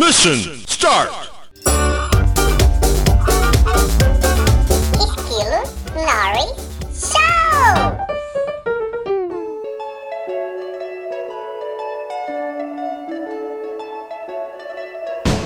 Mission start! Esquilo Lori Show!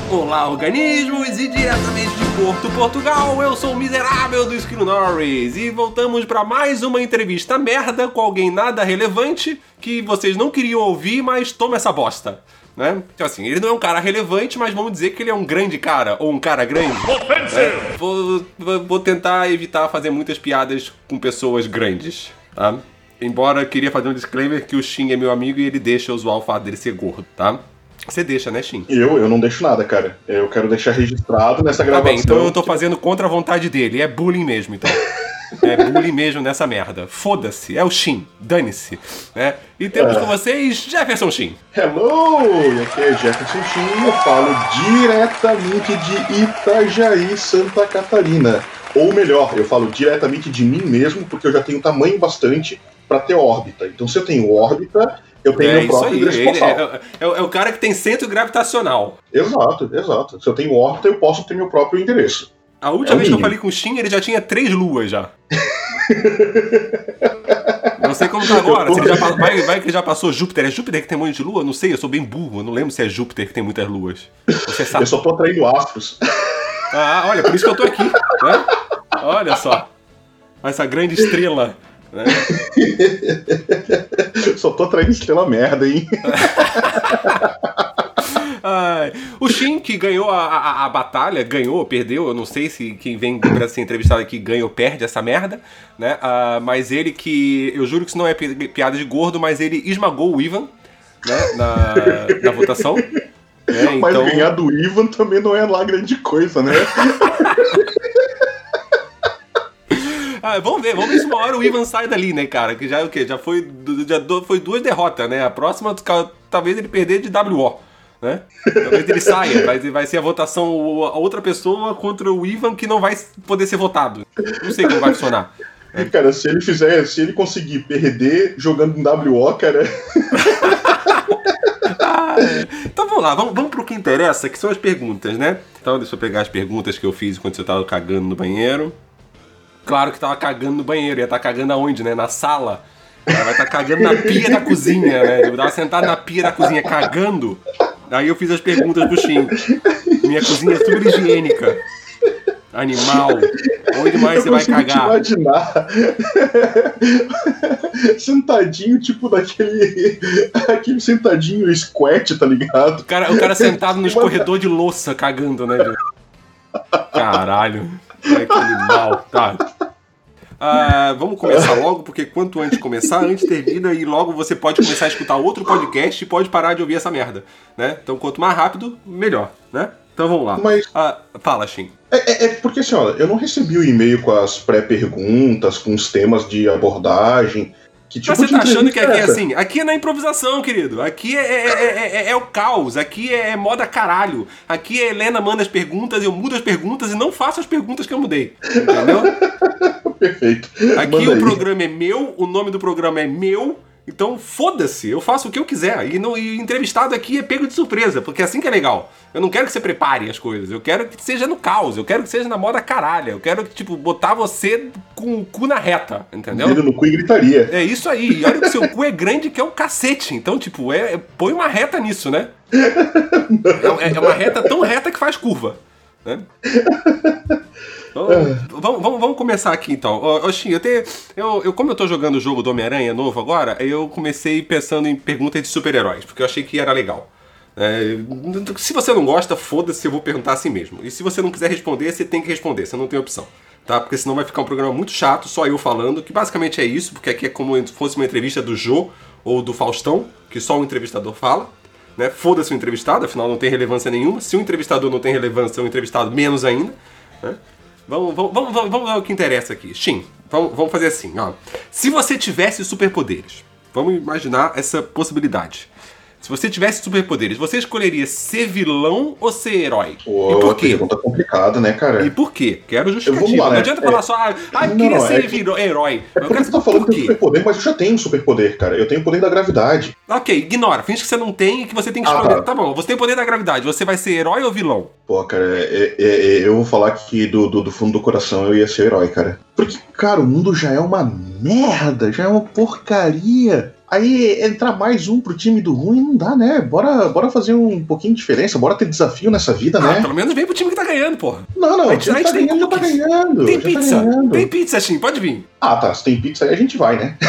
Olá, organismos, e diretamente de Porto, Portugal, eu sou o miserável do Esquilo Norris e voltamos para mais uma entrevista merda com alguém nada relevante que vocês não queriam ouvir, mas toma essa bosta. Né? Então, assim, ele não é um cara relevante, mas vamos dizer que ele é um grande cara, ou um cara grande. né? Vou, vou- tentar evitar fazer muitas piadas com pessoas grandes, tá? Embora eu queria fazer um disclaimer que o Shin é meu amigo e ele deixa eu zoar o fato dele ser gordo, tá? Você deixa, né, Shin? Eu, eu não deixo nada, cara. Eu quero deixar registrado nessa Tá gravação. bem, então eu tô fazendo contra a vontade dele. É bullying mesmo, então. É bullying mesmo nessa merda. Foda-se, é o Shin. Dane-se. Né? E temos É. com vocês Jefferson Shin. Hello! Aqui é Jefferson Chin, eu falo diretamente de Itajaí, Santa Catarina. Ou melhor, eu falo diretamente de mim mesmo, porque eu já tenho tamanho bastante pra ter órbita. Então se eu tenho órbita, eu tenho É meu próprio aí. endereço Ele é, é- é o cara que tem centro gravitacional. Exato, exato. Se eu tenho órbita, eu posso ter meu próprio endereço. A última É vez que eu falei com o Shin, ele já tinha três luas já. Não sei como tá agora. se ele já vai, vai que ele já passou Júpiter. É Júpiter que tem um monte de lua? Eu Não sei, eu sou bem burro. Eu não lembro se é Júpiter que tem muitas luas. Você Eu sabe. só tô atraindo astros. Ah, olha, por isso que eu tô aqui, né? Olha só. Essa grande estrela. Né? só tô atraindo estrela merda, hein? Ai, o Shin, que ganhou a, a, a batalha, ganhou, perdeu, eu não sei se quem vem pra ser entrevistado aqui ganha ou perde essa merda, né? Ah, mas ele que, eu juro que isso não é pi- piada de gordo, mas ele esmagou o Ivan, né? Na, na votação. né? Mas Então, ganhar do Ivan também não é lá grande coisa, né? ah, vamos ver, vamos ver se uma hora o Ivan sai dali, né, cara? Que já é o quê? Já foi, já foi duas derrotas, né? A próxima, talvez ele perder de WO. Né? Talvez ele saia, vai, vai ser a votação a outra pessoa contra o Ivan que não vai poder ser votado. Não sei como vai funcionar. Cara, se ele fizer, se ele conseguir perder jogando em WO, cara, Ah, é. Então vamos lá, vamos, vamos pro que interessa, que são as perguntas, né? Então deixa eu pegar as perguntas que eu fiz quando você tava cagando no banheiro. Claro que tava cagando no banheiro, ia estar cagando aonde, né? Na sala. Ela vai estar cagando na pia da cozinha, né? Eu tava sentado na pia da cozinha cagando. Aí eu fiz as perguntas pro Shin. Minha cozinha é super higiênica. Animal. Onde mais você eu vai consigo te cagar? imaginar sentadinho, tipo daquele aquele sentadinho squat, tá ligado? O cara, o cara sentado no escorredor de louça cagando, né? velho? Caralho. Ai, que animal. Tá. Ah, vamos começar logo, porque quanto antes começar, antes termina e logo você pode começar a escutar outro podcast e pode parar de ouvir essa merda, né? Então quanto mais rápido, melhor, né? Então vamos lá. Mas- Ah, fala, Shin. É, é- é porque assim, eu não recebi o e-mail com as pré-perguntas, com os temas de abordagem. Que tipo Mas você tá achando que aqui é essa? assim? Aqui é na improvisação, querido. Aqui é, é- é- é- é o caos. Aqui é moda caralho. Aqui é Helena manda as perguntas, eu mudo as perguntas e não faço as perguntas que eu mudei. Entendeu? Perfeito. Aqui Manda o aí. programa é meu, o nome do programa é meu. Então foda-se, eu faço o que eu quiser. E, não, e entrevistado aqui é pego de surpresa, porque é assim que é legal. Eu não quero que você prepare as coisas, eu quero que seja no caos, eu quero que seja na moda caralho. Eu quero que, tipo, botar você com o cu na reta, entendeu? Dedo no cu e gritaria. É isso aí. E olha que seu cu é grande que é o cacete. Então, tipo, é, é- põe uma reta nisso, né? É, é uma reta tão reta que faz curva. Né? Vamos, vamos, vamos começar aqui então. Ô Shin, eu, eu, como eu tô jogando o jogo do Homem-Aranha novo agora, eu comecei pensando em perguntas de super-heróis, porque eu achei que era legal. É, se você não gosta, foda-se, eu vou perguntar assim mesmo. E se você não quiser responder, você tem que responder, você não tem opção. Tá? Porque senão vai ficar um programa muito chato, só eu falando, que basicamente é isso, porque aqui é como se fosse uma entrevista do Jô ou do Faustão, que só o entrevistador fala. Né? Foda-se o entrevistado, afinal não tem relevância nenhuma. Se o entrevistador não tem relevância, o entrevistado menos ainda. Né? Vamos, vamos, vamos, vamos, ver o que interessa aqui. Shin, vamos, vamos fazer assim. Ó. Se você tivesse superpoderes, vamos imaginar essa possibilidade. Se você tivesse superpoderes, você escolheria ser vilão ou ser herói? Pô, e por quê? pergunta complicada, né, cara? E por quê? Quero justificativa. Lá, não né? adianta É. falar só, ah, ah, Não, queria não, ser é que- herói. É eu porque quero você tá falando que tem superpoder, mas eu já tenho um superpoder, cara. Eu tenho o poder da gravidade. Ok, ignora. Finge que você não tem e que você tem que Ah, escolher. tá. Tá bom, você tem o poder da gravidade. Você vai ser herói ou vilão? Pô, cara, é- é- é- eu vou falar que do, do, do fundo do coração eu ia ser herói, cara. Porque, cara, o mundo já é uma merda, já é uma porcaria. Aí entrar mais um pro time do ruim não dá, né? Bora, bora fazer um pouquinho de diferença, bora ter desafio nessa vida, Ah, né? pelo menos vem pro time que tá ganhando, porra. Não, não, A o gente- a time que gente tá ganhando já tá ganhando. Tem já pizza. Tá ganhando. Tem pizza, Shin, pode vir. Ah, tá, se tem pizza aí a gente vai, né?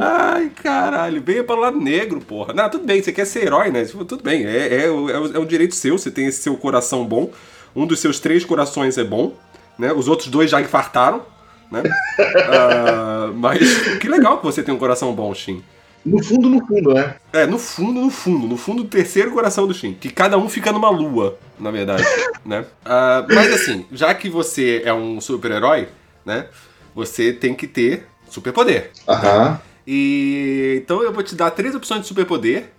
Ai, caralho, veio para o lado negro, porra. Não, tudo bem, você quer ser herói, né? Tudo bem, é, é, o- é, o- é um direito seu, você tem esse seu coração bom. Um dos seus três corações é bom, né? Os outros dois já infartaram, né? Ah, mas que legal que você tem um coração bom, Shin. No fundo, no fundo, né? É, no fundo, no fundo, no fundo do terceiro coração do Shin. Que cada um fica numa lua, na verdade, né? Ah, mas assim, já que você é um super-herói, né? Você tem que ter superpoder. Aham. E então eu vou te dar três opções de superpoder.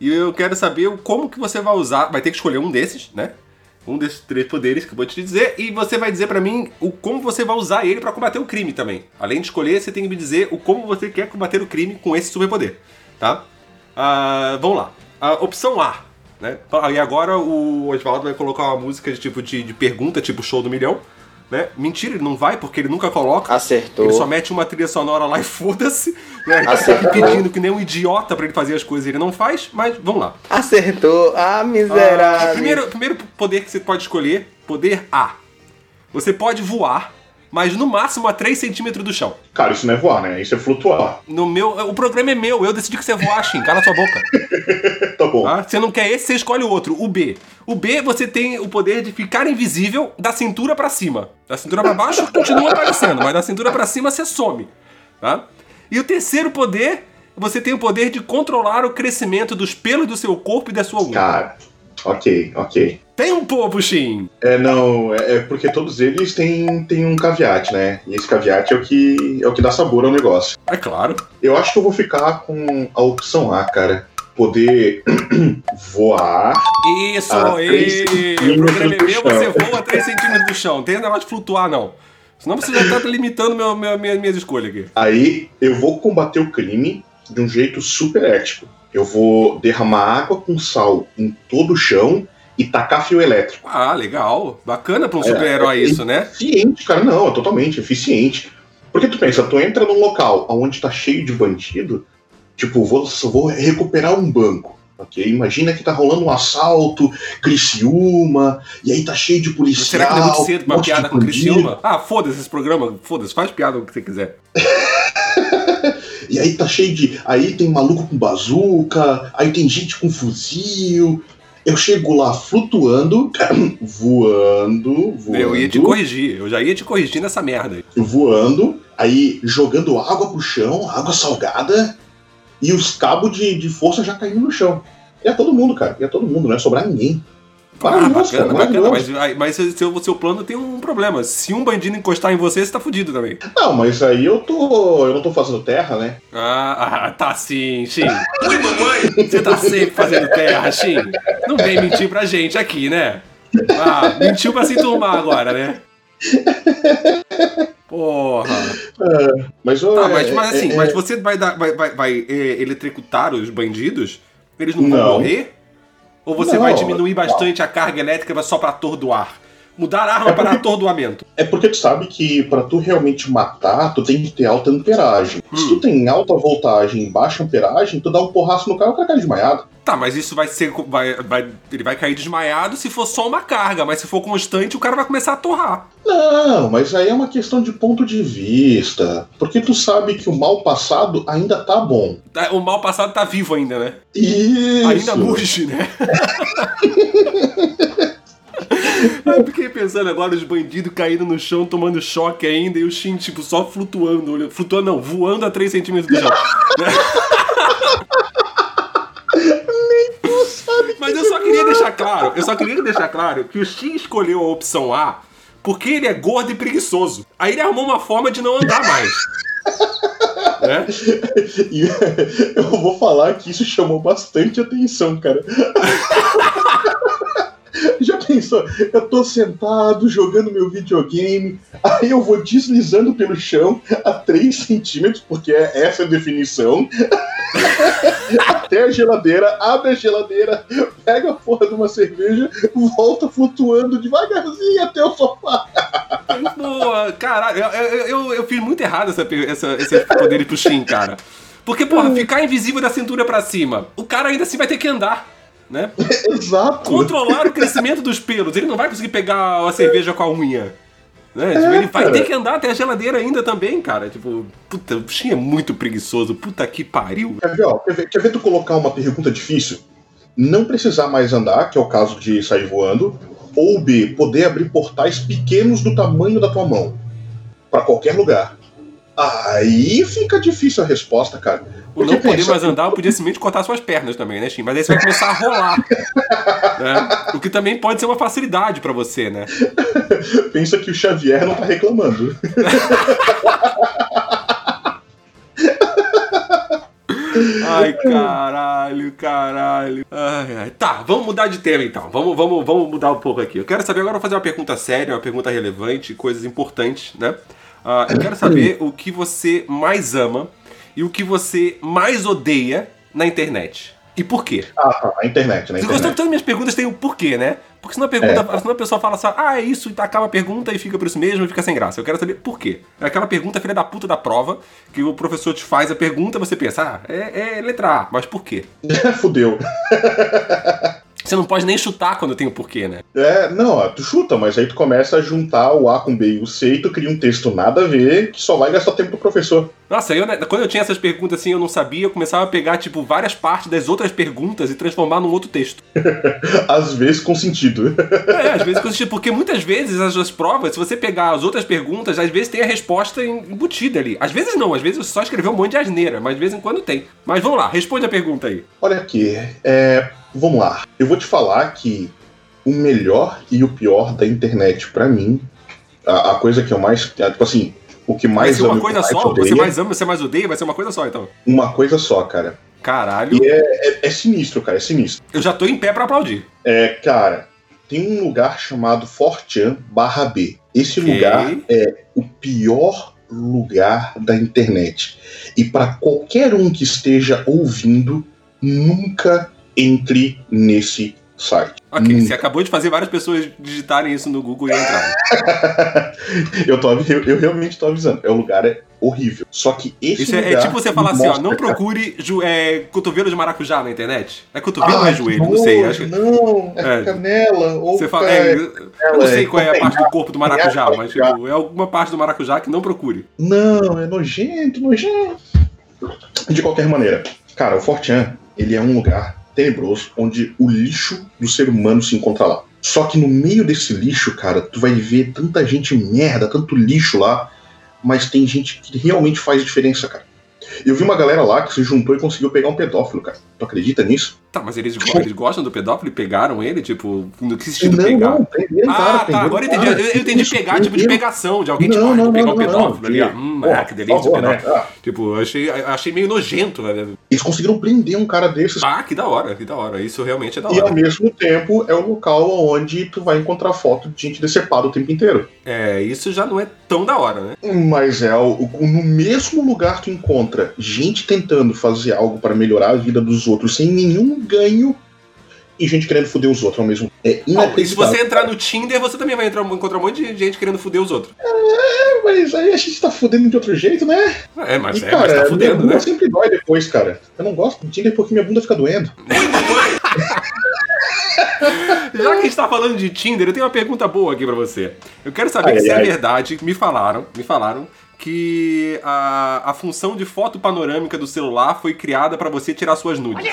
E eu quero saber o- como que você vai usar. Vai ter que escolher um desses, né? Um desses três poderes que eu vou te dizer. E você vai dizer pra mim o como você vai usar ele pra combater o crime também. Além de escolher, você tem que me dizer o como você quer combater o crime com esse superpoder. Tá? Ah, vamos lá. A opção A. Né? E agora o Oswaldo vai colocar uma música de tipo de, de pergunta, tipo show do milhão. Né? Mentira, ele não vai, porque ele nunca coloca. Acertou. Ele só mete uma trilha sonora lá e foda-se. Né? Acertou. pedindo que nem um idiota pra ele fazer as coisas e ele não faz, mas vamos lá. Acertou. Ah, Ah, miserável. primeiro, primeiro poder que você pode escolher, poder A. Você pode voar, mas no máximo a 3 centímetros do chão. Cara, isso não é voar, né? Isso é flutuar. No meu, o programa é meu, eu decidi que você voar, Shin, cala sua boca. Tá bom. Tá? Você não quer esse, você escolhe o outro, o B. O B, você tem o poder de ficar invisível da cintura pra cima. Da cintura pra baixo continua aparecendo, mas da cintura pra cima você some. Tá? E o terceiro poder, você tem o poder de controlar o crescimento dos pelos do seu corpo e da sua unha. Cara, ok, ok. Tem um pouco, Shin. É, não, é é porque todos eles têm, têm um caveat, né? E esse caveat é o que é o que dá sabor ao negócio. É claro. Eu acho que eu vou ficar com a opção A, cara. Poder voar. Isso, e... o programa é meu, você voa 3 centímetros do chão. Não tem negócio de flutuar, não. Senão você já tá limitando meu, meu, minha- minhas escolhas aqui. Aí eu vou combater o crime de um jeito super ético. Eu vou derramar água com sal em todo o chão e tacar fio elétrico. Ah, legal. Bacana pra um super-herói é- isso, né? Eficiente, cara, não, é totalmente eficiente. Porque tu pensa, tu entra num local onde tá cheio de bandido, tipo, vou, vou recuperar um banco. Ok? Imagina que tá rolando um assalto, Criciúma, e aí tá cheio de policial. Será que não é muito cedo um de piada com. Criciúma? Ah, foda-se esse programa. Foda-se, faz piada com o que você quiser. E aí tá cheio de. Aí tem maluco com bazuca, aí tem gente com fuzil. Eu chego lá flutuando, voando, voando. Eu ia te corrigir. Eu já ia te corrigir nessa merda aí. voando, aí jogando água pro chão, água salgada, e os cabos de, de força já caindo no chão. Ia todo mundo, cara. Ia todo mundo, não ia sobrar ninguém. Ah, bacana, cara, bacana. Mas, mas seu, seu plano tem um problema. Se um bandido encostar em você, você tá fudido também. Não, mas aí eu tô. Eu não tô fazendo terra, né? Ah, ah, tá sim, Shin. Oi, mamãe! Você tá sempre fazendo terra, Shin. Não vem mentir pra gente aqui, né? Ah, mentiu pra se enturmar agora, né? Porra. Mas, ô, Tá, é- mas, mas assim, é- mas você vai, dar, vai, vai, vai é, eletrocutar os bandidos? Eles não, vão Não. morrer? Ou você Não, vai diminuir bastante a carga elétrica só pra atordoar? Mudar a arma É para porque- atordoamento. É porque tu sabe que pra tu realmente matar, tu tem que ter alta amperagem. Se Hum. tu tem alta voltagem e baixa amperagem, tu dá um porraço no cara, o cara cai desmaiado. Tá, mas isso vai ser. Vai, vai, ele vai cair desmaiado se for só uma carga, mas se for constante, o cara vai começar a torrar. Não, mas aí é uma questão de ponto de vista. Porque tu sabe que o mal passado ainda tá bom. Tá, O mal passado tá vivo ainda, né? Isso! Ainda murge, né? Eu fiquei pensando agora os bandidos caindo no chão, tomando choque ainda, e o Shin, tipo, só flutuando. Flutuando não, voando a 3 centímetros do chão. Mas eu só queria deixar claro, eu só queria deixar claro que o Shin escolheu a opção A porque ele é gordo e preguiçoso. Aí ele arrumou uma forma de não andar mais. Né? Eu vou falar que isso chamou bastante atenção, cara. Já pensou? Eu tô sentado jogando meu videogame, aí eu vou deslizando pelo chão a 3 centímetros, porque é essa a definição. Até a geladeira, abre a geladeira, pega a porra de uma cerveja, volta flutuando devagarzinho até o sofá. Pô, caralho, eu, eu, eu, eu fiz muito errado essa, essa, esse poder pro Shin, cara. Porque, porra, ficar invisível da cintura pra cima, o cara ainda assim vai ter que andar, né? Exato. Controlar o crescimento dos pelos, ele não vai conseguir pegar a cerveja com a unha. Né? Tipo, ele vai cara. ter que andar até a geladeira ainda também, cara. Tipo, puta, o Shin é muito preguiçoso, puta que pariu. Quer ver, ó, quer ver, quer ver tu colocar uma pergunta difícil? Não precisar mais andar, que é o caso de sair voando, ou B, poder abrir portais pequenos do tamanho da tua mão para qualquer lugar. Aí fica difícil a resposta, cara. Porque não poder pensa, mais andar, eu podia simplesmente cortar suas pernas também, né, Shin? Mas aí você vai começar a rolar. né? O que também pode ser uma facilidade pra você, né? pensa que o Xavier não tá reclamando. Ai, caralho, caralho. Ai, ai. Tá, vamos mudar de tema então. Vamos, vamos, vamos mudar um pouco aqui. Eu quero saber agora, vou fazer uma pergunta séria, uma pergunta relevante, coisas importantes, né? Ah, eu quero saber o que você mais ama e o que você mais odeia na internet. E por quê? Ah, tá, a internet, né? Você gostou Internet. todas as minhas perguntas têm o porquê, né? Porque senão a, pergunta, senão a pessoa fala assim, ah, é isso, e acaba a pergunta e fica por isso mesmo e fica sem graça. Eu quero saber por quê. É aquela pergunta filha da puta da prova, que o professor te faz a pergunta você pensa, ah, é, é letra A, mas por quê? Fudeu. Você não pode nem chutar quando tem o porquê, né? É, não, tu chuta, mas aí tu começa a juntar o A com B e o C e tu cria um texto nada a ver que só vai gastar tempo do professor. Nossa, eu, né, quando eu tinha essas perguntas assim, eu não sabia, eu começava a pegar, tipo, várias partes das outras perguntas e transformar num outro texto. Às vezes com sentido. É, às vezes consiste, porque muitas vezes as suas provas, se você pegar as outras perguntas, às vezes tem a resposta embutida ali. Às vezes não, às vezes você só escreveu um monte de asneira, mas de vez em quando tem. Mas vamos lá, responde a pergunta aí. Olha aqui, é, vamos lá. Eu vou te falar que o melhor e o pior da internet pra mim, a, a coisa que eu mais, tipo assim, o que Vai mais ser uma coisa só? odeio, Você mais ama, você mais odeia? Vai ser uma coisa só, então. uma coisa só, cara. Caralho, E é, é- é sinistro, cara, é sinistro. eu já tô em pé pra aplaudir. É, cara, tem um lugar chamado Fortean barra B. Esse Ok. lugar é o pior lugar da internet. E para qualquer um que esteja ouvindo, nunca entre nesse site. Ok, Nunca. você acabou de fazer várias pessoas digitarem isso no Google e entrarem. eu, tô, eu, eu realmente tô avisando. É, o lugar é horrível. Só que esse Isso é, lugar. é tipo você falar assim, ó, não procure ju- é, cotovelo de maracujá na internet. É cotovelo ou Ai, é joelho? Não sei. Acho que... Não, é, É. canela. Ou Você fala, é- é, eu não sei qual é a parte do corpo do maracujá, Canela, mas tipo, é alguma parte do maracujá que não procure. Não, é nojento, nojento. De qualquer maneira, cara, o Fortean, ele é um lugar tenebroso onde o lixo do ser humano se encontra lá. Só que no meio desse lixo, cara, tu vai ver tanta gente merda, tanto lixo lá, mas tem gente que realmente faz diferença, cara. Eu vi uma galera lá que se juntou e conseguiu pegar um pedófilo, cara. Tu acredita nisso? Tá, mas eles, eles gostam do pedófilo e pegaram ele? Tipo, no que sentido não, pegar? não, prenderam Ah, tá, agora eu entendi. Eu, eu entendi pegar, tipo, de pegação, de alguém, tipo, Não, ah, vou não, pegar não, um pedófilo ali, ó. que- Hum, ah, que delícia, favor, né? pedófilo. Ah, Tipo, achei, achei meio nojento, velho. eles conseguiram prender um cara desses Ah, que da hora, que da hora. Isso realmente é da E ao hora. mesmo tempo é o local onde tu vai encontrar foto de gente decepada o tempo inteiro. É, isso já não é tão da hora, né? Mas é o, o- no mesmo lugar tu encontra gente tentando fazer algo para melhorar a vida dos outros sem nenhum ganho e gente querendo foder os outros ao mesmo tempo. É se você entrar no Tinder, você também vai entrar, encontrar um monte de gente querendo foder os outros. É, mas aí a gente tá fudendo de outro jeito, né? É, mas e, é, cara, mas tá minha fudendo, bunda né? sempre dói depois, cara. Eu não gosto do Tinder porque minha bunda fica doendo. Já que a gente tá falando de Tinder, eu tenho uma pergunta boa aqui pra você. Eu quero saber Ai, se é ai. verdade, me falaram, me falaram que a, a função de foto panorâmica do celular foi criada pra você tirar suas nudes.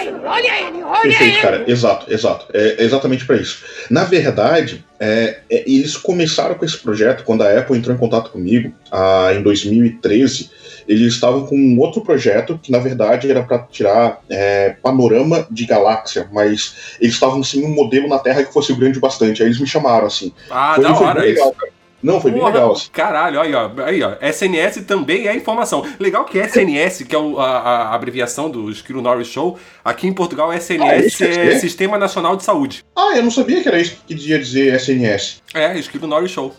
Perfeito, cara. Exato, exato. É exatamente para isso. Na verdade, é, é, eles começaram com esse projeto quando a Apple entrou em contato comigo ah, em 2013. Eles estavam com um outro projeto que, na verdade, era para tirar é, panorama de galáxia, mas eles estavam sem um modelo na Terra que fosse grande o bastante. Aí eles me chamaram assim. Ah, Foi- da foi hora legal, cara. Não, foi bem Porra, legal. assim. Caralho, aí ó, aí ó, SNS também é informação. Legal que SNS, que é o- a, a abreviação do Esquilo Norris Show, aqui em Portugal Ah, SNS quer é dizer? Sistema Nacional de Saúde. Ah, eu não sabia que era isso que queria dizer SNS. É, Esquilo Norris Show.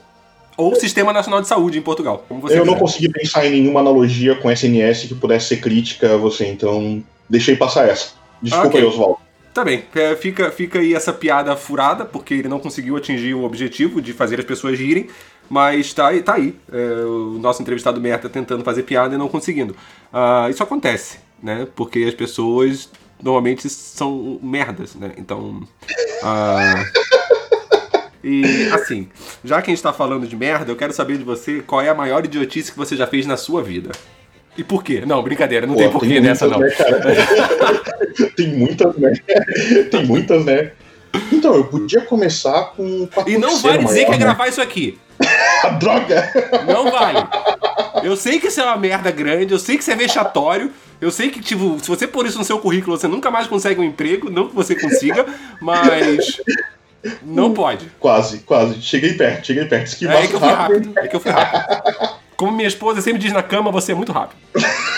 Ou Sistema Nacional de Saúde em Portugal, eu não quiser. consegui pensar em nenhuma analogia com SNS que pudesse ser crítica a você, então deixei passar essa. Desculpa Ok. aí, Oswaldo. Tá bem, é, fica, fica aí essa piada furada, porque ele não conseguiu atingir o objetivo de fazer as pessoas rirem, mas tá aí, tá aí. É, o nosso entrevistado merda tentando fazer piada e não conseguindo. Ah, isso acontece, né? Porque as pessoas normalmente são merdas, né? Então. ah, e assim, já que a gente tá falando de merda, eu quero saber de você qual é a maior idiotice que você já fez na sua vida. E por quê? Não, brincadeira, não Pô, tem porquê nessa não. né, tem muitas, né? tem muitas, né? Então, eu podia começar com. com E não vai dizer maior, que é né? gravar isso aqui. Droga! Não vale. Eu sei que isso é uma merda grande, eu sei que isso é vexatório, eu sei que, tipo, se você pôr isso no seu currículo, você nunca mais consegue um emprego, não que você consiga, mas. Não pode. Quase, quase. Cheguei perto, cheguei perto. É, Esquivasse que eu fui rápido. É que eu fui rápido. Como minha esposa sempre diz na cama, você é muito rápido.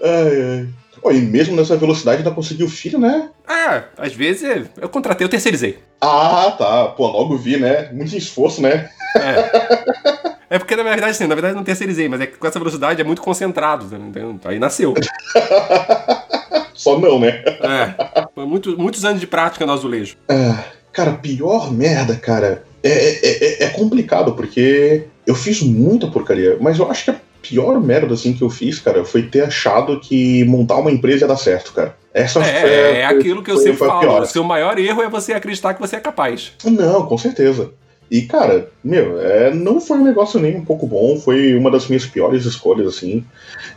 Ai, ai. Ó, e mesmo nessa velocidade ainda conseguiu filho, né? É, às vezes eu contratei, eu terceirizei. Ah, tá. Pô, logo vi, né? Muito esforço, né? É. É porque, na verdade, sim, na verdade não terceirizei, mas é que com essa velocidade é muito concentrado, entendeu? Aí nasceu. Só não, né? É. Foi muito- muitos anos de prática no azulejo. Ah, cara, pior merda, cara. É, é, é- é complicado, porque eu fiz muita porcaria, mas eu acho que a pior merda assim que eu fiz, cara, foi ter achado que montar uma empresa ia dar certo, cara. Essa foi, É, é foi- aquilo que eu foi- sempre foi falo. O seu maior erro é você acreditar que você é capaz. Não, com certeza. E, cara, meu, é, não foi um negócio nem um pouco bom, foi uma das minhas piores escolhas, assim,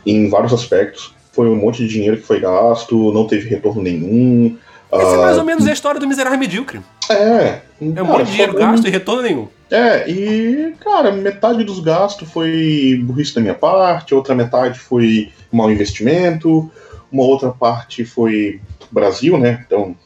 em vários aspectos. Foi um monte de dinheiro que foi gasto, não teve retorno nenhum. Essa é ah, mais ou menos a história do miserável medíocre. É. É um monte de dinheiro gasto e retorno nenhum. É, e, cara, metade dos gastos foi burrice da minha parte, outra metade foi mau investimento, uma outra parte foi Brasil, né? Então,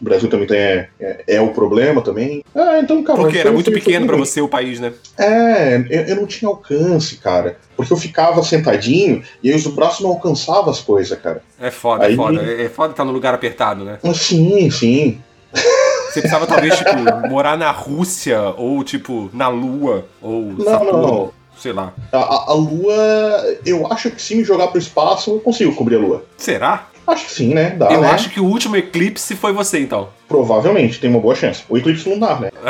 o Brasil também tem, é, é, é o problema também. Ah, então, cara. Porque era muito foi- foi pequeno pra ruim. você o país, né? É, eu, eu não tinha alcance, cara. Porque eu ficava sentadinho e aí os braços não alcançavam as coisas, cara. É foda, é Aí- foda. É é foda estar num lugar apertado, né? Sim, sim. Você precisava talvez, tipo, morar na Rússia, ou tipo, na Lua, ou Não, Saturno, não, não. sei lá. A, a- a Lua, eu acho que se me jogar pro espaço, eu consigo cobrir a Lua. Será? Acho que sim, né? Dá, Eu né? acho que o último eclipse foi você, então. Provavelmente, tem uma boa chance. O eclipse lunar, né?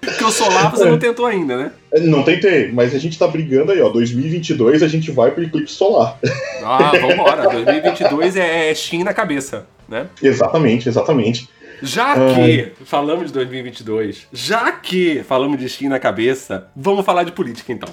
Porque o solar você não tentou ainda, né? Não tentei, mas a gente tá brigando aí, ó. 2022 a gente vai pro eclipse solar. Ah, vambora. 2022 é, é Steam na cabeça, né? exatamente, exatamente. Já que falamos de 2022, já que falamos de Steam na cabeça, vamos falar de política então.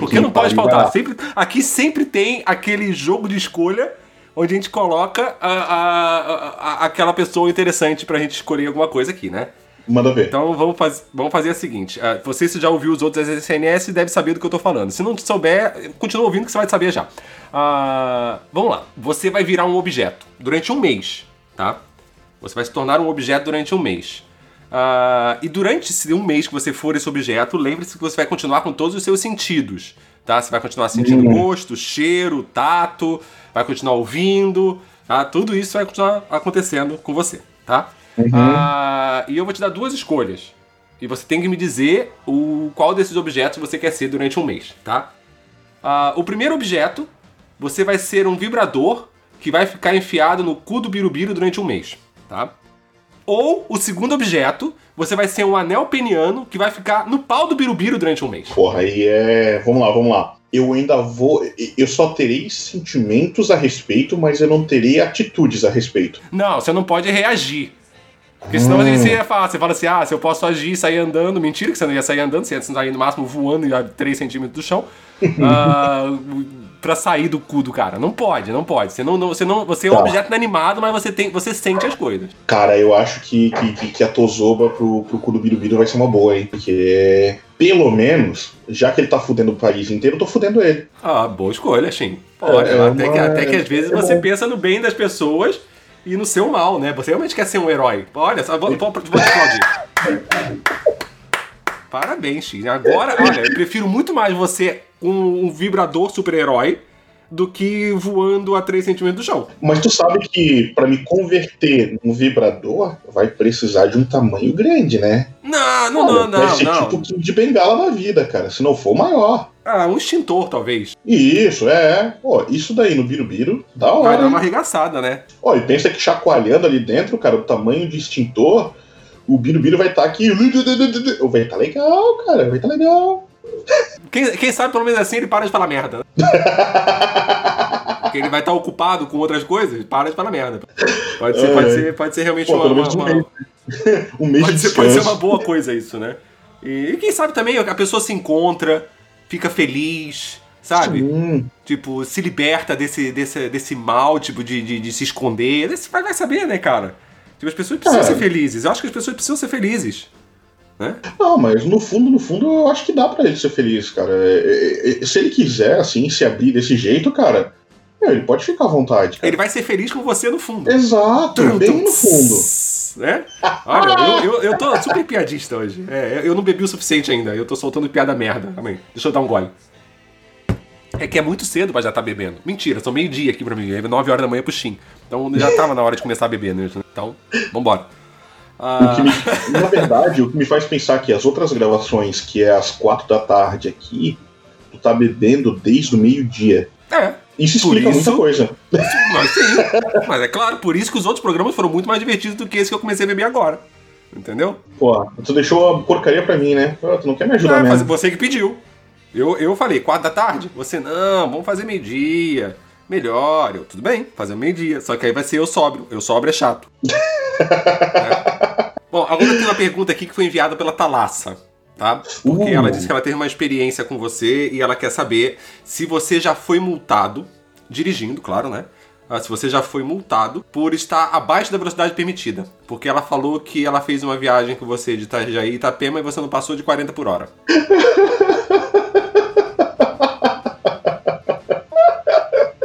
Porque não pode faltar. vai. Sempre, aqui sempre tem aquele jogo de escolha onde a gente coloca a, a- a- a- aquela pessoa interessante pra gente escolher alguma coisa aqui, né? Manda ver. Então vamos, faz, vamos fazer o seguinte: ah, você se já ouviu os outros SNS deve saber do que eu tô falando. Se não souber, continua ouvindo que você vai saber já. Ah, vamos lá. Você vai virar um objeto durante um mês, tá? Você vai se tornar um objeto durante um mês. Ah, e durante esse um mês que você for esse objeto, lembre-se que você vai continuar com todos os seus sentidos, tá? Você vai continuar sentindo gosto, cheiro, tato, vai continuar ouvindo, tá? Tudo isso vai continuar acontecendo com você, tá? Ah, e eu vou te dar duas escolhas. E você tem que me dizer o qual desses objetos você quer ser durante um mês, tá? Ah, o primeiro objeto, você vai ser um vibrador que vai ficar enfiado no cu do birubiru durante um mês, tá? Ou o segundo objeto, você vai ser um anel peniano que vai ficar no pau do birubiru durante um mês. Porra, aí é. Vamos lá, vamos lá. Eu ainda vou. Eu só terei sentimentos a respeito, mas eu não terei atitudes a respeito. Não, você não pode reagir. Porque senão Hum. você ia falar, você fala assim, ah, se eu posso agir e sair andando, mentira que você não ia sair andando, você ia sair no máximo voando a 3 centímetros do chão, ah, pra sair do cu do cara. Não pode, não pode. Você, não, não- você, não, você é um Tá. objeto inanimado, mas você, tem, você sente as coisas. Cara, eu acho que, que, que- a Tozoba pro, pro cu do Birubiru vai ser uma boa, hein? Porque, pelo menos, já que ele tá fudendo o país inteiro, eu tô fudendo ele. Ah, boa escolha, Shin. Pode, É, é até, que, até que às vezes é você bom. pensa no bem das pessoas e no seu mal, né? Você realmente quer ser um herói. Olha, só, vou, vou, vou te aplaudir. Parabéns, X. Agora, olha, eu prefiro muito mais você com um vibrador super-herói do que voando a 3 centímetros do chão. Mas tu sabe que para me converter num vibrador vai precisar de um tamanho grande, né? Não, não, Olha, não, vai não, ser não. tipo de bengala na vida, cara. Se não for maior. Ah, um extintor, talvez. Isso, é. Pô, isso daí no Birubiru, da Vai hora. dar uma arregaçada, né? Ó, e pensa que chacoalhando ali dentro, cara, o tamanho de extintor, o Birubiru vai estar aqui. Vai estar legal, cara. Vai estar legal. Quem, quem sabe, pelo menos assim, ele para de falar merda. né? Porque ele vai estar ocupado com outras coisas, para de falar merda. Pode ser, É. pode ser, pode ser realmente Pô, uma, uma- um uma- mês. Um mês pode, de ser, pode ser uma boa coisa isso, né? E, e quem sabe também a pessoa se encontra, fica feliz, sabe? Sim. Tipo, se liberta desse, desse, desse mal, tipo, de, de, de se esconder. Você vai, vai saber, né, cara? Tipo, as pessoas precisam É. ser felizes. Eu acho que as pessoas precisam ser felizes. Né? Não, mas no fundo, no fundo, eu acho que dá pra ele ser feliz, cara. É, é, é, Se ele quiser, assim, se abrir desse jeito, cara, ele pode ficar à vontade, cara. Ele vai ser feliz com você no fundo. Exato, bem no fundo. Né? Olha, eu, eu, eu tô super piadista hoje. É, eu não bebi o suficiente ainda. Eu tô soltando piada merda. Calma aí. Deixa eu dar um gole. É que é muito cedo pra já estar bebendo. Mentira, são meio-dia aqui pra mim. É 9 horas da manhã pro Shin. Então já tava na hora de começar a beber, né? Então, vambora. Ah, me- na verdade, o que me faz pensar que as outras gravações, que é às quatro da tarde aqui, tu tá bebendo desde o meio-dia. é, Isso explica isso- muita coisa. mas sim. Mas é claro, por isso que os outros programas foram muito mais divertidos do que esse que eu comecei a beber agora. Entendeu? Pô, tu deixou a porcaria pra mim, né? Tu não quer me ajudar mas mesmo. você que pediu. Eu, eu falei, quatro da tarde? Você, não, vamos fazer meio-dia. Melhor. Eu, tudo bem, fazer meio-dia. Só que aí vai ser eu sóbrio. Eu sóbrio é chato. É. Bom, agora tem uma pergunta aqui que foi enviada pela Thalassa. Tá? Porque Uh. ela disse que ela teve uma experiência com você e ela quer saber se você já foi multado, dirigindo, claro, né? Ah, Se você já foi multado por estar abaixo da velocidade permitida. Porque ela falou que ela fez uma viagem com você de Itajaí e Itapema e você não passou de 40 por hora.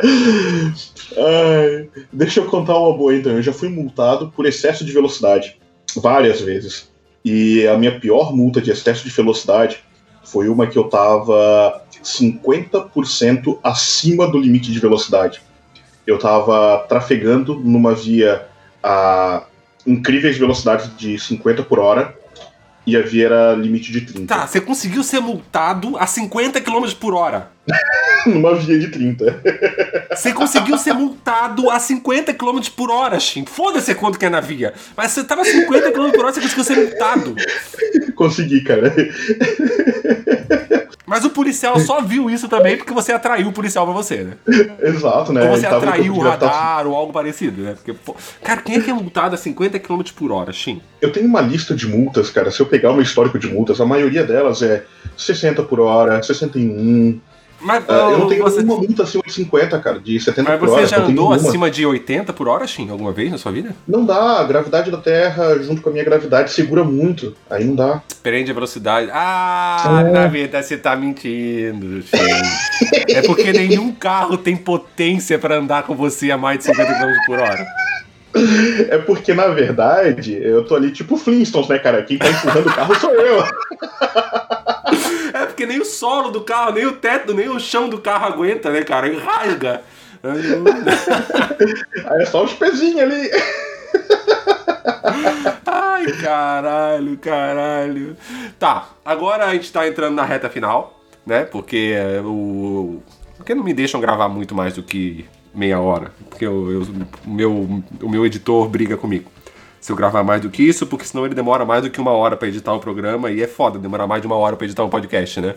Ai, deixa eu contar uma boa então. Eu já fui multado por excesso de velocidade. Várias vezes. E a minha pior multa de excesso de velocidade foi uma que eu tava 50% acima do limite de velocidade. Eu tava trafegando numa via a incríveis velocidades de 50 por hora e a via era limite de 30. Tá, você conseguiu ser multado a 50 km por hora. numa via de 30. Você conseguiu ser multado a 50 km por hora, Shin. Foda-se quanto que é na via. Mas você tava a 50 km por hora, você conseguiu ser multado. Consegui, cara. Mas o policial só viu isso também porque você atraiu o policial pra você, né? Exato, né? Ou você Ele atraiu o radar ou algo parecido, né? Porque, pô, cara, quem é que é multado a 50 km por hora, Shin? Eu tenho uma lista de multas, cara. Se eu pegar o meu histórico de multas, a maioria delas é 60 por hora, 61. Mas, Ah, eu não tenho você, nenhuma multa acima de 50, cara, de 70 mas por você hora. já não tenho andou acima de 80 por hora, Shin, alguma vez na sua vida? Não dá, a gravidade da Terra junto com a minha gravidade segura muito. Aí não dá. Prende a velocidade. Ah, É. na verdade você tá mentindo, Shin. é porque nenhum carro tem potência pra andar com você a mais de 50 km por hora. É porque, na verdade, eu tô ali tipo Flintstones, né, cara? Quem tá empurrando o carro sou eu. Porque nem o solo do carro, nem o teto, nem o chão do carro aguenta, né, cara? Ele rasga. Aí é só os pezinhos ali. Ai, caralho, caralho. Tá, agora a gente tá entrando na reta final, né? Porque é, o. Porque não me deixam gravar muito mais do que meia hora. Porque eu, eu- o, meu, o meu editor briga comigo. Se eu gravar mais do que isso, porque senão ele demora mais do que uma hora pra editar o programa e é foda demorar mais de uma hora pra editar um podcast, né?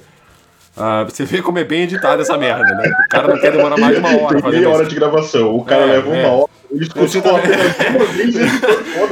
Ah, você vê como é bem editado essa merda, né? O cara não quer demorar mais de uma hora Tem meia hora isso. de gravação. O cara É, leva é. uma hora. Ele.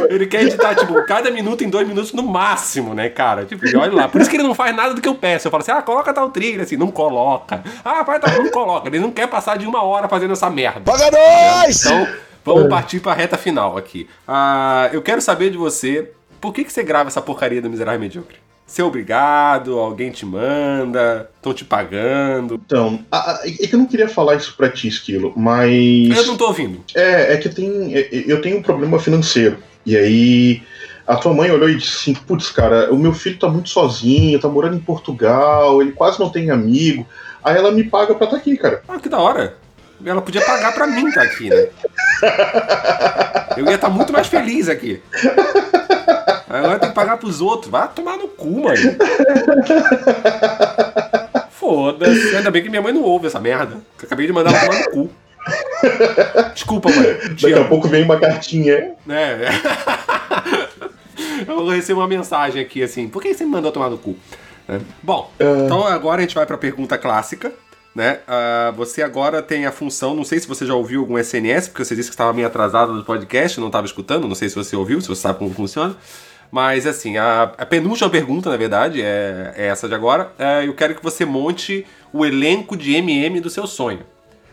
Ele quer editar, tipo, cada minuto em dois minutos no máximo, né, cara? Tipo, e olha lá. Por isso que ele não faz nada do que eu peço. Eu falo assim, ah, coloca tal trilha, assim, não coloca. Ah, vai, tá, não coloca. Ele não quer passar de uma hora fazendo essa merda. Paga nós! Então, vamos partir pra reta final aqui. Ah, eu quero saber de você, por que, que você grava essa porcaria do Miserável Medíocre? Ser obrigado, alguém te manda, estão te pagando. Então, a- a- é que eu não queria falar isso pra ti, Esquilo, mas. Eu não tô ouvindo. É, é que tem, é- é- eu tenho um problema financeiro. E aí, a tua mãe olhou e disse assim: Putz, cara, o meu filho tá muito sozinho, tá morando em Portugal, ele quase não tem amigo. Aí ela me paga pra estar aqui, cara. Ah, que da hora. Ela podia pagar pra mim estar aqui, né? Eu ia estar muito mais feliz aqui. Agora tem que pagar pros outros. Vai tomar no cu, mano. Foda-se. Ainda bem que minha mãe não ouve essa merda. Eu acabei de mandar ela tomar no cu. Desculpa, mãe. Daqui a amo. pouco vem uma cartinha. É. Eu recebi uma mensagem aqui assim, por que você me mandou tomar no cu? Né? Bom, então agora a gente vai pra pergunta clássica. Né? Ah, você agora tem a função, não sei se você já ouviu algum SNS, porque você disse que estava meio atrasado no podcast, não estava escutando, não sei se você ouviu, se você sabe como funciona. Mas assim, a, a penúltima pergunta, na verdade, é, é essa de agora. É, eu quero que você monte o elenco de MM do seu sonho.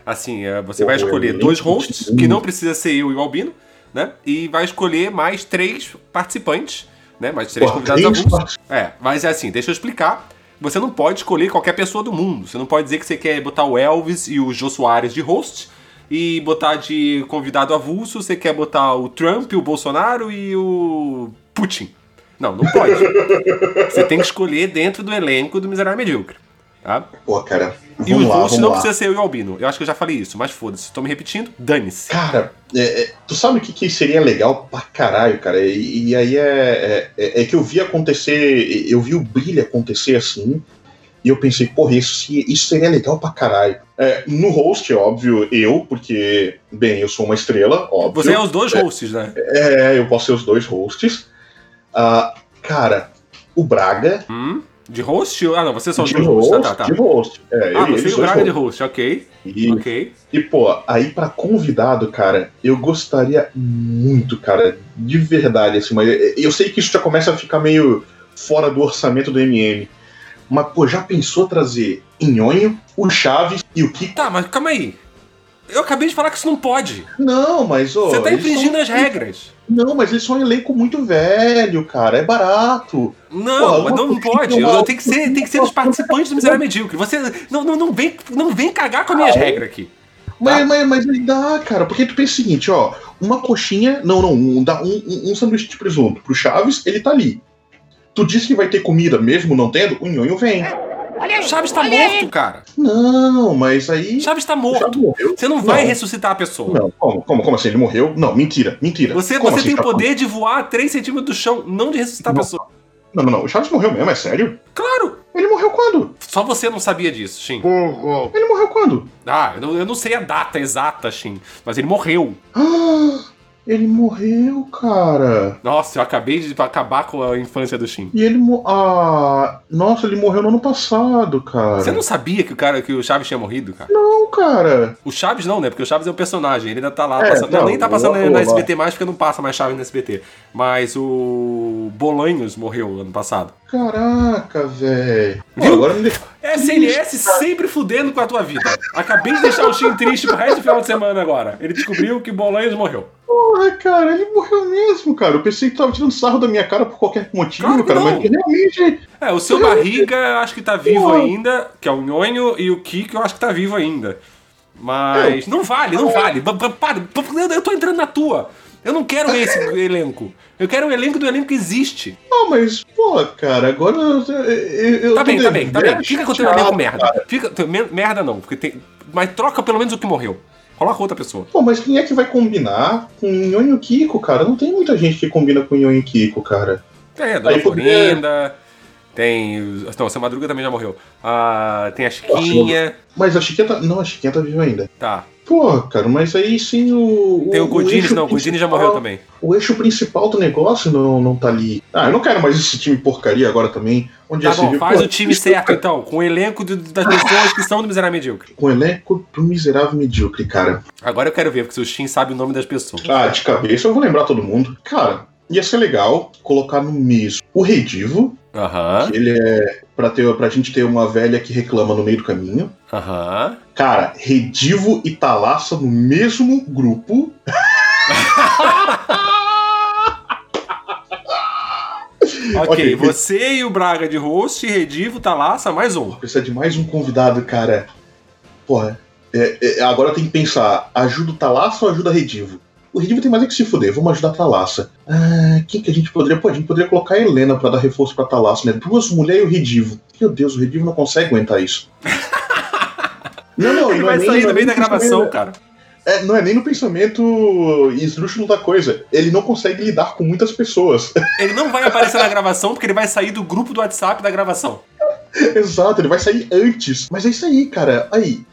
Assim, é, você vai escolher dois hosts, que não precisa ser eu e o Albino, né? E vai escolher mais três participantes, né? Mais três Pô, convidados avulsos. É, mas é assim, deixa eu explicar. Você não pode escolher qualquer pessoa do mundo. Você não pode dizer que você quer botar o Elvis e o Jô Soares de host e botar de convidado avulso, você quer botar o Trump, o Bolsonaro e o Putin. Não, não pode. você tem que escolher dentro do elenco do Miserável Medíocre. Tá? Pô, cara, E o vamos lá, host vamos não lá. precisa ser eu e o Albino. Eu acho que eu já falei isso, mas foda-se. Tô me repetindo, dane-se. Cara, é, é, tu sabe o que, que seria legal pra caralho, cara? E, e aí é, é, é que eu vi acontecer, eu vi o brilho acontecer assim, e eu pensei, porra, isso, isso seria legal pra caralho. É, no host, é óbvio, eu, porque, bem, eu sou uma estrela, óbvio. Você é os dois hosts, né? É, eu posso ser os dois hosts. Ah, cara, o Braga. Hum? De host? Ah, não, você os de dois host, hosts. Tá, tá, de tá. host. É, Ah, eu você e o Braga de host, ok. E, Ok. E, pô, aí pra convidado, cara, eu gostaria muito, cara, de verdade, assim, mas eu sei que isso já começa a ficar meio fora do orçamento do MM. Mas, pô, já pensou trazer Nhonho, o Chaves e o Kiko? Tá, mas calma aí. Eu acabei de falar que isso não pode. Não, mas, ô. Você tá infringindo são- as regras. Não, mas eles são um elenco muito velho, cara, é barato. Não, Porra, mas não, não pode. Eu, eu tenho que ser, tem que ser os participantes do Miserável Medíocre. Você não, não, não, vem, não vem cagar com as minhas regras aqui. Mas, Tá. mas, mas aí dá, cara, porque tu pensa o seguinte, ó, uma coxinha, não, não, um, dá um, um, sanduíche de presunto pro Chaves, ele tá ali. Tu disse que vai ter comida mesmo não tendo, o nhonho vem. O Chaves tá morto, cara. Não, mas aí. O Chaves tá morto. morreu. Você não vai Não. ressuscitar a pessoa. Não, como, como, como assim? Ele morreu? Não, mentira, mentira. Você, Como você assim, tem o poder de voar a 3 centímetros do chão, não de ressuscitar a Não. pessoa. Não, não, não. O Chaves morreu mesmo, é sério? Claro! Ele morreu quando? Só você não sabia disso, Shin. Ele morreu quando? Ah, eu não, eu não sei a data exata, Shin, mas ele morreu. Ah, ele morreu, cara. Nossa, eu acabei de acabar com a infância do Shin. E ele. Ah, nossa, ele morreu no ano passado, cara. Você não sabia que o cara, que o Chaves tinha morrido, cara? Não, cara. O Chaves não, né? Porque o Chaves é o personagem, ele ainda tá lá. É, passando- não, não, nem tá passando na, SBT mais, porque não passa mais Chaves na SBT. Mas o Bolanhos morreu ano passado. Caraca, velho. Agora me deixa. SNS sempre fudendo com a tua vida. Acabei de deixar o Shin triste pro resto do final de semana agora. Ele descobriu que Bolanhos morreu. Porra, cara, ele morreu mesmo, cara. Eu pensei que tava tirando sarro da minha cara por qualquer motivo, Claro cara, não. mas realmente. É, o seu barriga acho que tá vivo Porra. ainda, que é o Nhonho, e o Kiko eu acho que tá vivo ainda. Mas não vale, não vale. Pa- pa- Para, pa- eu eu tô entrando na tua. Eu não quero esse elenco. Eu quero o elenco do elenco que existe. Não, mas, pô, cara, agora eu, eu, eu Tá tô bem, tá bem, tá bem. Fica com o teu elenco merda. cara. Fica, merda não, porque tem. Mas troca pelo menos o que morreu. Coloca outra pessoa. Pô, mas quem é que vai combinar com Nhonho Kiko, cara? Não tem muita gente que combina com Nhonho Kiko, cara. Tem a Dona Florinda, tem. Não, Seu Madruga também já morreu. Ah, tem a Chiquinha. Mas a Chiquinha tá. Não, a Chiquinha tá viva ainda. Tá. Pô, cara, mas aí sim o. Tem o Godines, eixo não, o Godines já morreu também. O eixo principal do negócio não, não tá ali. Ah, eu não quero mais esse time porcaria agora também. Onde Tá se bom, viu, faz pô, o time certo então, com o elenco das pessoas que são do Miserável Medíocre. Com o elenco do miserável medíocre, cara. Agora eu quero ver, porque o Shin sabe o nome das pessoas. Ah, de cabeça eu vou lembrar todo mundo. Cara, ia ser legal colocar no mesmo o Redivo, Que ele é pra, ter, pra gente ter uma velha que reclama no meio do caminho. aham. Cara, Redivo e Talassa no mesmo grupo. Ok, Ok. você e o Braga de host, Redivo, Talassa, mais um. Precisa de mais um convidado, cara. Porra, é, é, agora tem que pensar: ajuda o Talassa ou ajuda a Redivo? O Redivo tem mais é que se fuder, vamos ajudar a Talassa. Ah, quem que a gente poderia? Pô, a gente poderia colocar a Helena pra dar reforço pra Talassa, né? Duas mulheres e o Redivo. Meu Deus, o Redivo não consegue aguentar isso. Não, não, Ele não vai é sair não é no meio da gravação, cara. É, não é nem no pensamento esdrúxulo da coisa. Ele não consegue lidar com muitas pessoas. Ele não vai aparecer na gravação porque ele vai sair do grupo do WhatsApp da gravação. Exato, ele vai sair antes. Mas é isso aí, cara. Aí.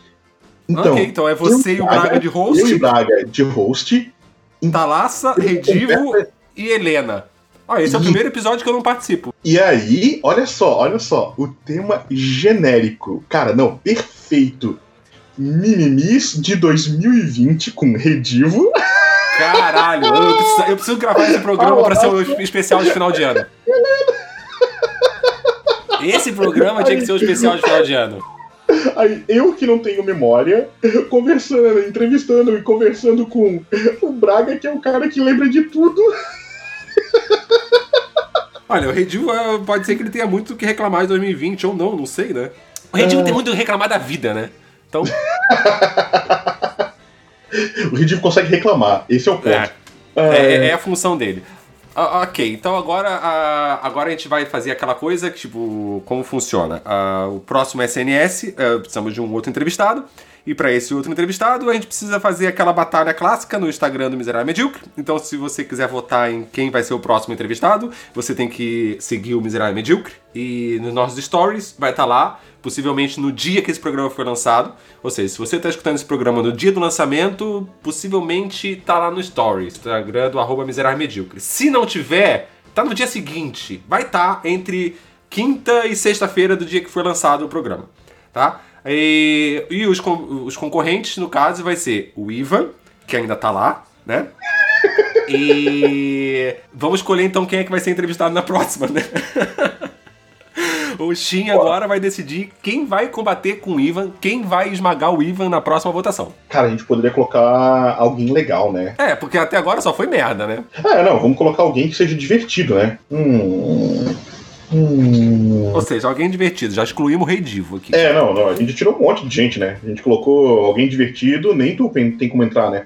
Então, ok, então é você e o Braga de Eu e host, o Braga de host. Talassa, Redivo e Helena. Ó, esse é o primeiro episódio que eu não participo. E aí, olha só, olha só. O tema genérico. Cara, não, perfeito. Mimimis de 2020 com Redivo. Caralho, eu preciso, eu preciso gravar esse programa pra ser o especial de final de ano. Esse programa tinha que ser o especial de final de ano. Aí eu que não tenho memória, conversando, entrevistando e conversando com o Braga, que é o cara que lembra de tudo. Olha, o Redivo eh, pode ser que ele tenha muito o que reclamar de 2020 ou não, não sei, né? O Redivo É. tem muito o que reclamar da vida, né? Então, O Redivo consegue reclamar, esse é o ponto. é, é, é a função dele. Ah, ok, então agora, ah, agora a gente vai fazer aquela coisa que, tipo, como funciona? Ah, o próximo SNS, eh, precisamos de um outro entrevistado. E para esse outro entrevistado, a gente precisa fazer aquela batalha clássica no Instagram do Miserável Medíocre. Então, se você quiser votar em quem vai ser o próximo entrevistado, você tem que seguir o Miserável Medíocre. E nos nossos stories vai estar lá, possivelmente no dia que esse programa foi lançado. Ou seja, se você está escutando esse programa no dia do lançamento, possivelmente tá lá no stories, Instagram do arroba Miserável Medíocre. Se não tiver, tá no dia seguinte. Vai estar entre quinta e sexta-feira do dia que foi lançado o programa, tá? E, e os, os concorrentes, no caso, vai ser o Ivan, que ainda tá lá, né? E vamos escolher então quem é que vai ser entrevistado na próxima, né? O Shin agora vai decidir quem vai combater com o Ivan, quem vai esmagar o Ivan na próxima votação. Cara, a gente poderia colocar alguém legal, né? É, porque até agora só foi merda, né? Ah, não, vamos colocar alguém que seja divertido, né? Hum. Hum. Ou seja, alguém divertido. Já excluímos o Rei Divo aqui. É, não, não. A gente tirou um monte de gente, né? A gente colocou alguém divertido, nem tu tem tem como entrar, né?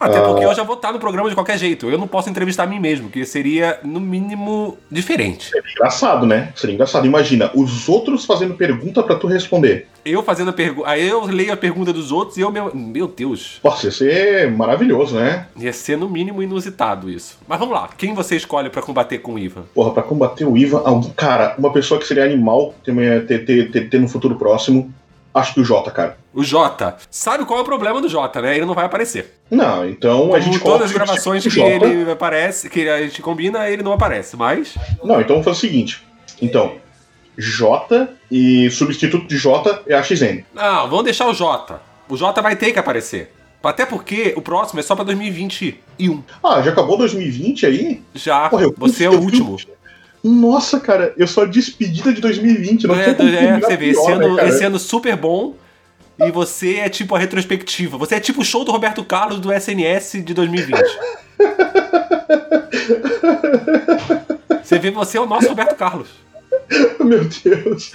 Até Ah. porque eu já vou estar no programa de qualquer jeito. Eu não posso entrevistar a mim mesmo, que seria, no mínimo, diferente. Engraçado, né? Seria engraçado. Imagina, os outros fazendo pergunta pra tu responder. Eu fazendo a pergunta. Aí eu leio a pergunta dos outros e eu. Meu, meu Deus. Nossa, ia ser maravilhoso, né? Ia ser no mínimo inusitado isso. Mas vamos lá. Quem você escolhe pra combater com o Ivan? Porra, pra combater o Ivan, cara, uma pessoa que seria animal ter, ter, ter, ter, ter no futuro próximo, acho que o Jota, cara. O Jota. Sabe qual é o problema do Jota, né? Ele não vai aparecer. Não, então a gente todas as gravações que Jota. ele aparece, que a gente combina, ele não aparece. Mas. Não, então vamos fazer o seguinte. Então, J e substituto de J é a XN. Não, vamos deixar o Jota. O Jota vai ter que aparecer. Até porque o próximo é só pra 2021. Ah, já acabou 2020 aí? Já. Porra, você é o último. Nossa, cara, eu sou a despedida de 2020. Não É, tem é, terminar você vê, pior, esse né, ano, cara? esse ano super bom. E você é tipo a retrospectiva. Você é tipo o show do Roberto Carlos do SNS de 2020. Você vê, você é o nosso Roberto Carlos. Meu Deus.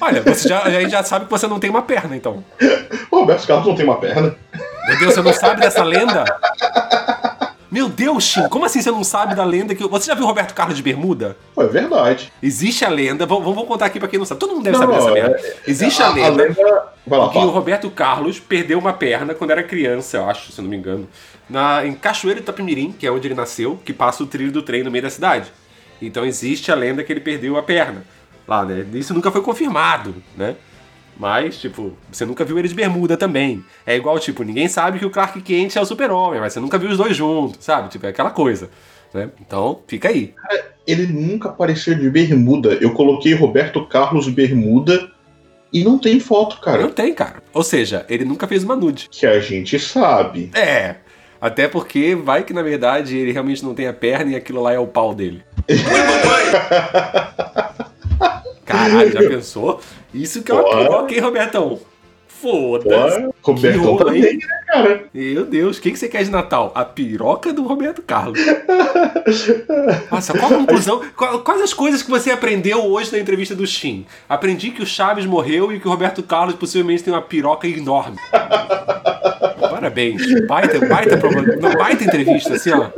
Olha, você já, a gente já sabe que você não tem uma perna, então. O Roberto Carlos não tem uma perna. Meu Deus, você não sabe dessa lenda? Meu Deus, Shin, como assim você não sabe da lenda que. Você já viu o Roberto Carlos de Bermuda? Pô, é verdade. Existe a lenda, vamos, contar aqui pra quem não sabe. Todo mundo deve Não, saber dessa merda. é- Existe a, lenda Vai lá, que o. Roberto Carlos perdeu uma perna quando era criança, eu acho, se não me engano, na, em Cachoeiro de Itapemirim, que é onde ele nasceu, que passa o trilho do trem no meio da cidade. Então existe a lenda que ele perdeu a perna lá, né? Isso nunca foi confirmado, né? Mas, tipo, você nunca viu ele de bermuda também. É igual, tipo, ninguém sabe que o Clark Kent é o super-homem, mas você nunca viu os dois juntos, sabe? Tipo, é aquela coisa, né? Então, fica aí. Ele nunca apareceu de bermuda. Eu coloquei Roberto Carlos bermuda e não tem foto, Não cara. tem, cara. Ou seja, ele nunca fez uma nude. Que a gente sabe. É. Até porque vai que na verdade ele realmente não tem a perna e aquilo lá é o pau dele. Caralho, já pensou? Isso que é uma piroca, hein, Robertão? Foda-se. Robertão também, hein? né, cara. Meu Deus, o que, você quer de Natal? A piroca do Roberto Carlos. Nossa, qual a conclusão? Quais as coisas que você aprendeu hoje na entrevista do Shin? Aprendi que o Chaves morreu e que o Roberto Carlos possivelmente tem uma piroca enorme. Parabéns. Baita, baita, baita entrevista, assim, ó.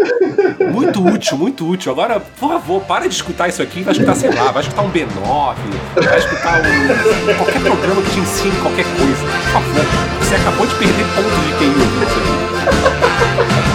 Muito útil, muito útil. Agora, por favor, para de escutar isso aqui vai escutar, sei lá, vai escutar um B9, vai escutar um, qualquer programa que te ensine qualquer coisa. Por favor, você acabou de perder pontos de ouvindo isso aqui.